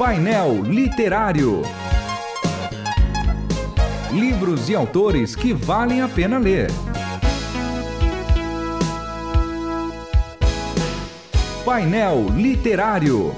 Painel Literário. Livros e autores que valem a pena ler. Painel Literário.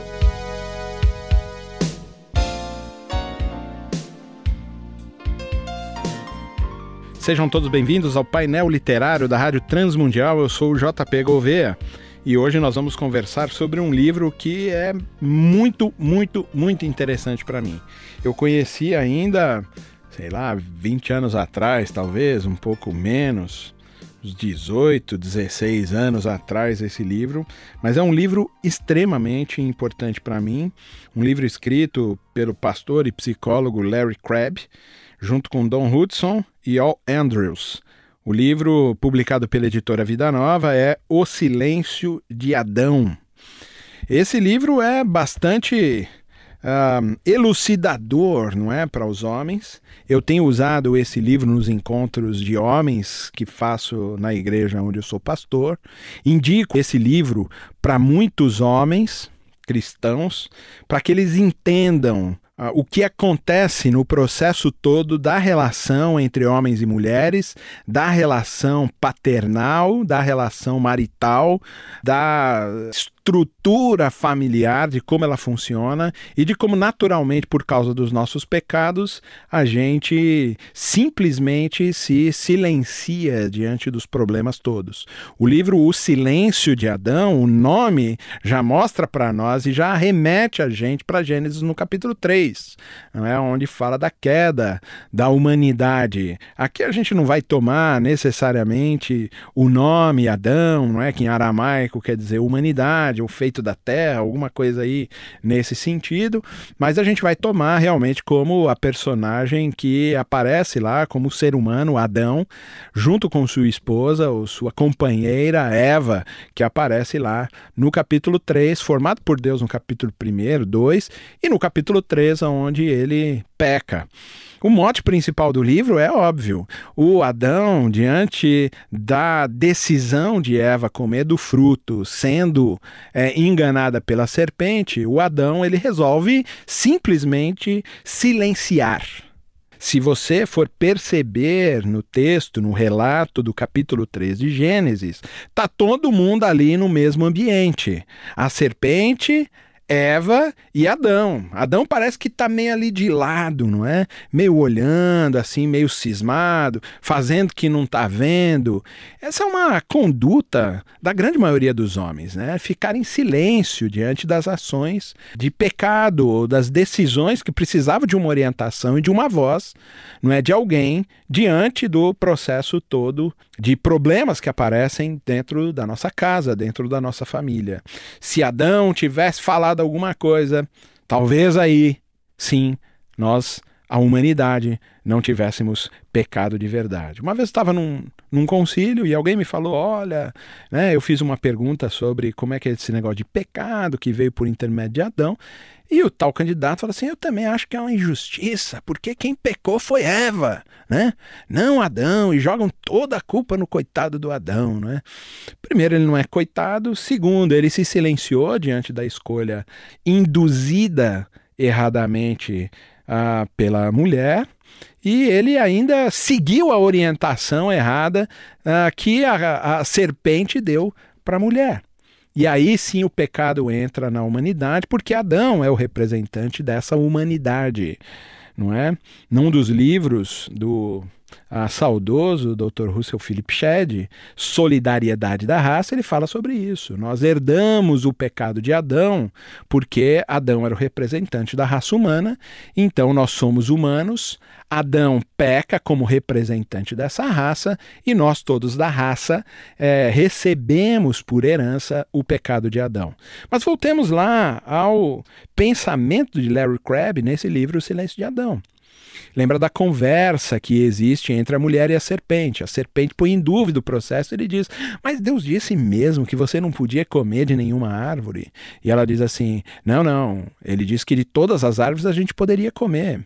Sejam todos bem-vindos ao painel literário da Rádio Transmundial. Eu sou o JP Gouveia e hoje nós vamos conversar sobre um livro que é muito, muito, muito interessante para mim. Eu conheci ainda, sei lá, 20 anos atrás, talvez, um pouco menos, uns 18, 16 anos atrás esse livro, mas é um livro extremamente importante para mim, um livro escrito pelo pastor e psicólogo Larry Crabb, junto com Don Hudson e Al Andrews. O livro, publicado pela editora Vida Nova, é O Silêncio de Adão. Esse livro é bastante uh, elucidador, não é, para os homens. Eu tenho usado esse livro nos encontros de homens que faço na igreja onde eu sou pastor. Indico esse livro para muitos homens cristãos, para que eles entendam o que acontece no processo todo da relação entre homens e mulheres, da relação paternal, da relação marital, da estrutura familiar, de como ela funciona e de como, naturalmente, por causa dos nossos pecados, a gente simplesmente se silencia diante dos problemas todos. O livro O Silêncio de Adão, o nome já mostra para nós e já remete a gente para Gênesis no capítulo 3, não é? onde fala da queda da humanidade. Aqui a gente não vai tomar necessariamente o nome Adão, não é? que em aramaico quer dizer humanidade o feito da Terra, alguma coisa aí nesse sentido, mas a gente vai tomar realmente como a personagem que aparece lá como ser humano, Adão, junto com sua esposa ou sua companheira Eva, que aparece lá no capítulo 3, formado por Deus no capítulo 1, 2 e no capítulo 3, onde ele peca. O mote principal do livro é óbvio. O Adão, diante da decisão de Eva comer do fruto, sendo é, enganada pela serpente, o Adão ele resolve simplesmente silenciar. Se você for perceber no texto, no relato do capítulo 3 de Gênesis, tá todo mundo ali no mesmo ambiente. A serpente Eva e Adão. Adão parece que está meio ali de lado, não é? Meio olhando, assim, meio cismado, fazendo que não está vendo. Essa é uma conduta da grande maioria dos homens, né? Ficar em silêncio diante das ações de pecado ou das decisões que precisavam de uma orientação e de uma voz, não é? De alguém diante do processo todo de problemas que aparecem dentro da nossa casa, dentro da nossa família. Se Adão tivesse falado alguma coisa, talvez aí, sim, nós, a humanidade, não tivéssemos pecado de verdade. Uma vez estava num, num concílio e alguém me falou: olha, né, eu fiz uma pergunta sobre como é que é esse negócio de pecado que veio por intermédio de Adão. E o tal candidato fala assim: eu também acho que é uma injustiça, porque quem pecou foi Eva, né? Não Adão, e jogam toda a culpa no coitado do Adão, né? Primeiro, ele não é coitado. Segundo, ele se silenciou diante da escolha induzida erradamente ah, pela mulher. E ele ainda seguiu a orientação errada ah, que a, a serpente deu para a mulher. E aí sim o pecado entra na humanidade, porque Adão é o representante dessa humanidade, não é? Num dos livros do a saudoso Dr. Russell Philip Shedd, Solidariedade da Raça, ele fala sobre isso. Nós herdamos o pecado de Adão, porque Adão era o representante da raça humana, então nós somos humanos, Adão peca como representante dessa raça e nós todos da raça é, recebemos por herança o pecado de Adão. Mas voltemos lá ao pensamento de Larry Crabb nesse livro O Silêncio de Adão. Lembra da conversa que existe entre a mulher e a serpente. A serpente põe em dúvida o processo. Ele diz: Mas Deus disse mesmo que você não podia comer de nenhuma árvore. E ela diz assim: Não, não. Ele disse que de todas as árvores a gente poderia comer.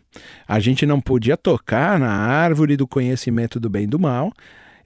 A gente não podia tocar na árvore do conhecimento do bem e do mal.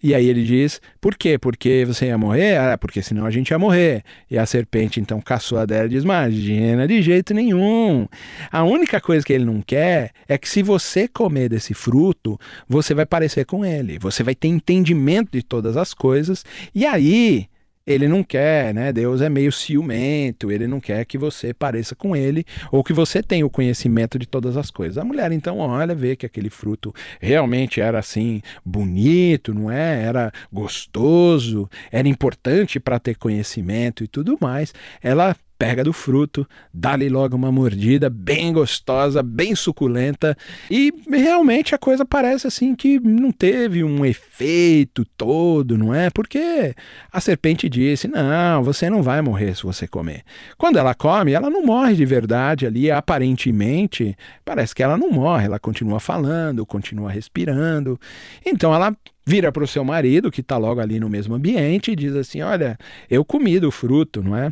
E aí ele diz: Por quê? Porque você ia morrer? Ah, porque senão a gente ia morrer. E a serpente então caçou a dela e diz: Imagina, de jeito nenhum. A única coisa que ele não quer é que se você comer desse fruto, você vai parecer com ele. Você vai ter entendimento de todas as coisas. E aí ele não quer, né? Deus é meio ciumento, ele não quer que você pareça com ele ou que você tenha o conhecimento de todas as coisas. A mulher então olha, vê que aquele fruto realmente era assim bonito, não é? Era gostoso, era importante para ter conhecimento e tudo mais. Ela pega do fruto, dá-lhe logo uma mordida bem gostosa, bem suculenta, e realmente a coisa parece assim que não teve um efeito todo, não é? Porque a serpente disse: Não, você não vai morrer se você comer. Quando ela come, ela não morre de verdade ali, aparentemente, parece que ela não morre, ela continua falando, continua respirando. Então ela vira para o seu marido, que está logo ali no mesmo ambiente, e diz assim: Olha, eu comi do fruto, não é?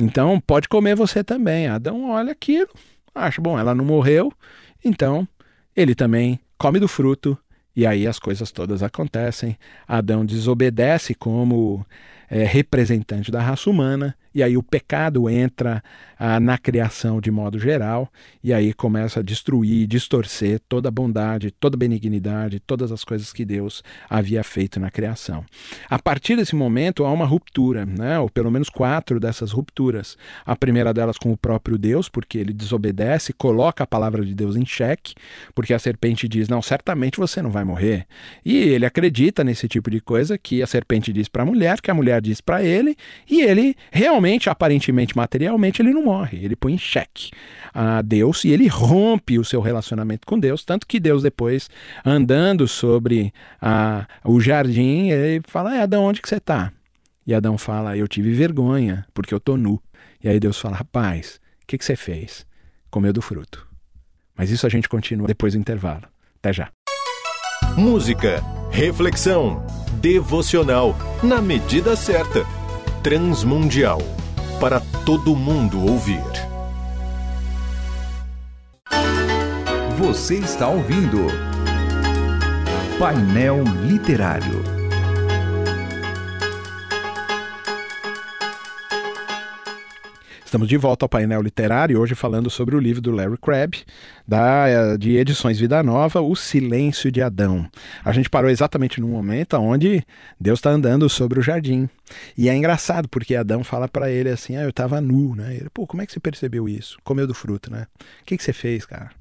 Então pode comer você também. Adão olha aquilo, acha, bom, ela não morreu, então ele também come do fruto e aí as coisas todas acontecem. Adão desobedece como é, representante da raça humana e aí o pecado entra ah, na criação de modo geral, e aí começa a destruir, distorcer toda a bondade, toda a benignidade, todas as coisas que Deus havia feito na criação. A partir desse momento há uma ruptura, né? ou pelo menos quatro dessas rupturas. A primeira delas com o próprio Deus, porque ele desobedece, coloca a palavra de Deus em xeque, porque a serpente diz: Não, certamente você não vai morrer. E ele acredita nesse tipo de coisa que a serpente diz para a mulher, que a mulher diz para ele, e ele realmente aparentemente, materialmente, ele não morre. Ele põe em xeque a Deus e ele rompe o seu relacionamento com Deus. Tanto que Deus, depois, andando sobre a, o jardim, ele fala: é, Adão, onde que você está? E Adão fala: Eu tive vergonha, porque eu estou nu. E aí Deus fala: Rapaz, o que, que você fez? Comeu do fruto. Mas isso a gente continua depois do intervalo. Até já. Música, reflexão, devocional, na medida certa transmundial para todo mundo ouvir. Você está ouvindo Painel Literário. Estamos de volta ao painel literário, hoje falando sobre o livro do Larry Crabb, da, de Edições Vida Nova, O Silêncio de Adão. A gente parou exatamente no momento onde Deus está andando sobre o jardim. E é engraçado, porque Adão fala para ele assim: Ah, eu estava nu, né? Ele, pô, como é que você percebeu isso? Comeu do fruto, né? O que, que você fez, cara?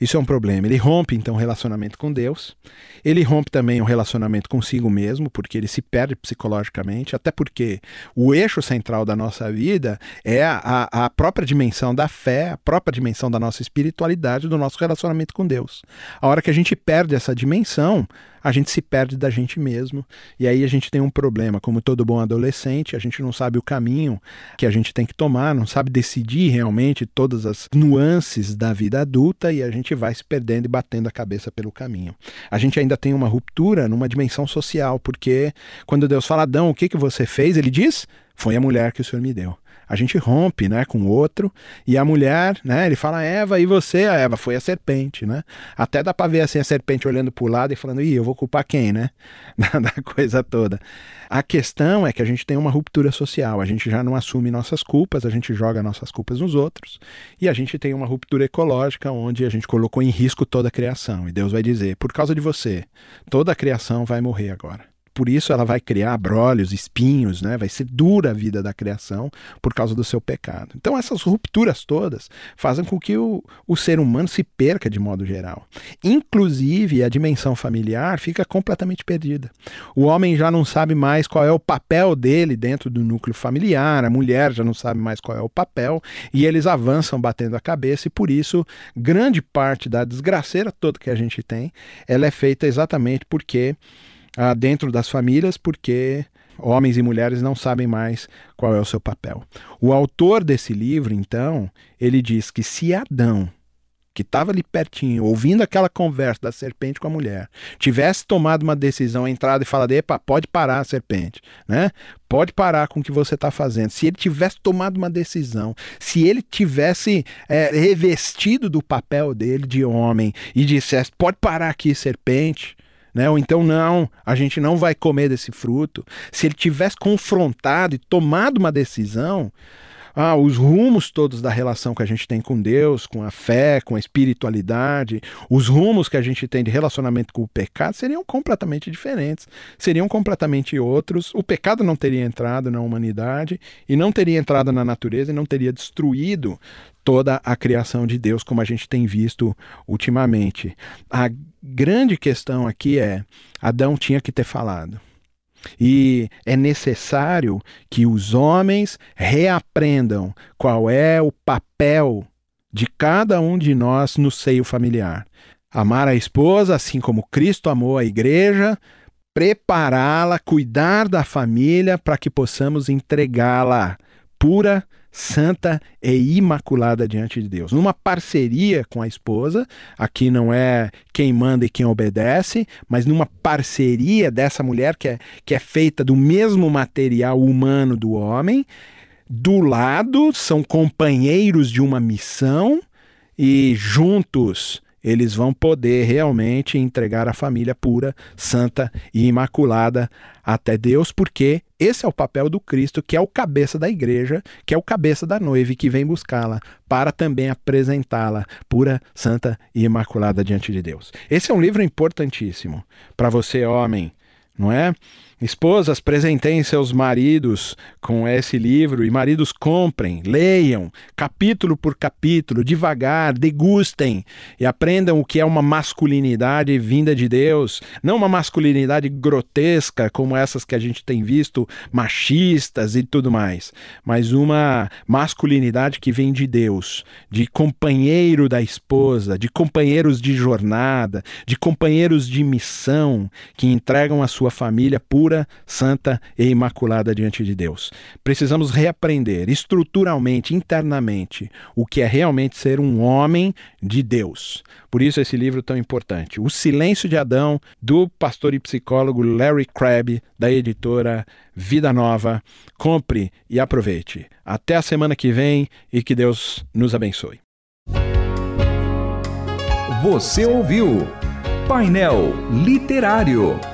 Isso é um problema. Ele rompe então o relacionamento com Deus, ele rompe também o relacionamento consigo mesmo, porque ele se perde psicologicamente, até porque o eixo central da nossa vida é a, a própria dimensão da fé, a própria dimensão da nossa espiritualidade, do nosso relacionamento com Deus. A hora que a gente perde essa dimensão, a gente se perde da gente mesmo e aí a gente tem um problema. Como todo bom adolescente, a gente não sabe o caminho que a gente tem que tomar, não sabe decidir realmente todas as nuances da vida adulta e a gente vai se perdendo e batendo a cabeça pelo caminho. A gente ainda tem uma ruptura numa dimensão social, porque quando Deus fala, Adão, o que, que você fez? Ele diz, foi a mulher que o Senhor me deu a gente rompe, né, com o outro, e a mulher, né, ele fala, Eva, e você? A Eva foi a serpente, né? Até dá para ver assim a serpente olhando para o lado e falando, ih, eu vou culpar quem, né? da coisa toda. A questão é que a gente tem uma ruptura social, a gente já não assume nossas culpas, a gente joga nossas culpas nos outros, e a gente tem uma ruptura ecológica onde a gente colocou em risco toda a criação, e Deus vai dizer, por causa de você, toda a criação vai morrer agora por isso ela vai criar brolhos, espinhos, né? Vai ser dura a vida da criação por causa do seu pecado. Então essas rupturas todas fazem com que o, o ser humano se perca de modo geral. Inclusive a dimensão familiar fica completamente perdida. O homem já não sabe mais qual é o papel dele dentro do núcleo familiar, a mulher já não sabe mais qual é o papel e eles avançam batendo a cabeça e por isso grande parte da desgraceira toda que a gente tem, ela é feita exatamente porque ah, dentro das famílias, porque homens e mulheres não sabem mais qual é o seu papel. O autor desse livro, então, ele diz que se Adão que estava ali pertinho, ouvindo aquela conversa da serpente com a mulher, tivesse tomado uma decisão, entrado e falado, epa, pode parar a serpente, né? Pode parar com o que você está fazendo. Se ele tivesse tomado uma decisão, se ele tivesse é, revestido do papel dele de homem e dissesse, pode parar aqui, serpente, né? Ou então, não, a gente não vai comer desse fruto. Se ele tivesse confrontado e tomado uma decisão, ah, os rumos todos da relação que a gente tem com Deus, com a fé, com a espiritualidade, os rumos que a gente tem de relacionamento com o pecado seriam completamente diferentes, seriam completamente outros. O pecado não teria entrado na humanidade e não teria entrado na natureza e não teria destruído toda a criação de Deus, como a gente tem visto ultimamente. A grande questão aqui é: Adão tinha que ter falado. E é necessário que os homens reaprendam qual é o papel de cada um de nós no seio familiar. Amar a esposa, assim como Cristo amou a igreja, prepará-la, cuidar da família para que possamos entregá-la pura, santa e imaculada diante de Deus. Numa parceria com a esposa, aqui não é quem manda e quem obedece, mas numa parceria dessa mulher que é, que é feita do mesmo material humano do homem, do lado são companheiros de uma missão e juntos eles vão poder realmente entregar a família pura, santa e imaculada até Deus, porque esse é o papel do Cristo, que é o cabeça da igreja, que é o cabeça da noiva que vem buscá-la para também apresentá-la pura, santa e imaculada diante de Deus. Esse é um livro importantíssimo para você, homem, não é? Esposas, presentem seus maridos com esse livro e maridos comprem, leiam, capítulo por capítulo, devagar, degustem e aprendam o que é uma masculinidade vinda de Deus, não uma masculinidade grotesca como essas que a gente tem visto, machistas e tudo mais, mas uma masculinidade que vem de Deus, de companheiro da esposa, de companheiros de jornada, de companheiros de missão que entregam a sua família pura pura, santa e imaculada diante de Deus. Precisamos reaprender estruturalmente, internamente, o que é realmente ser um homem de Deus. Por isso esse livro tão importante. O Silêncio de Adão, do pastor e psicólogo Larry Crabb, da editora Vida Nova. Compre e aproveite. Até a semana que vem e que Deus nos abençoe. Você ouviu Painel Literário.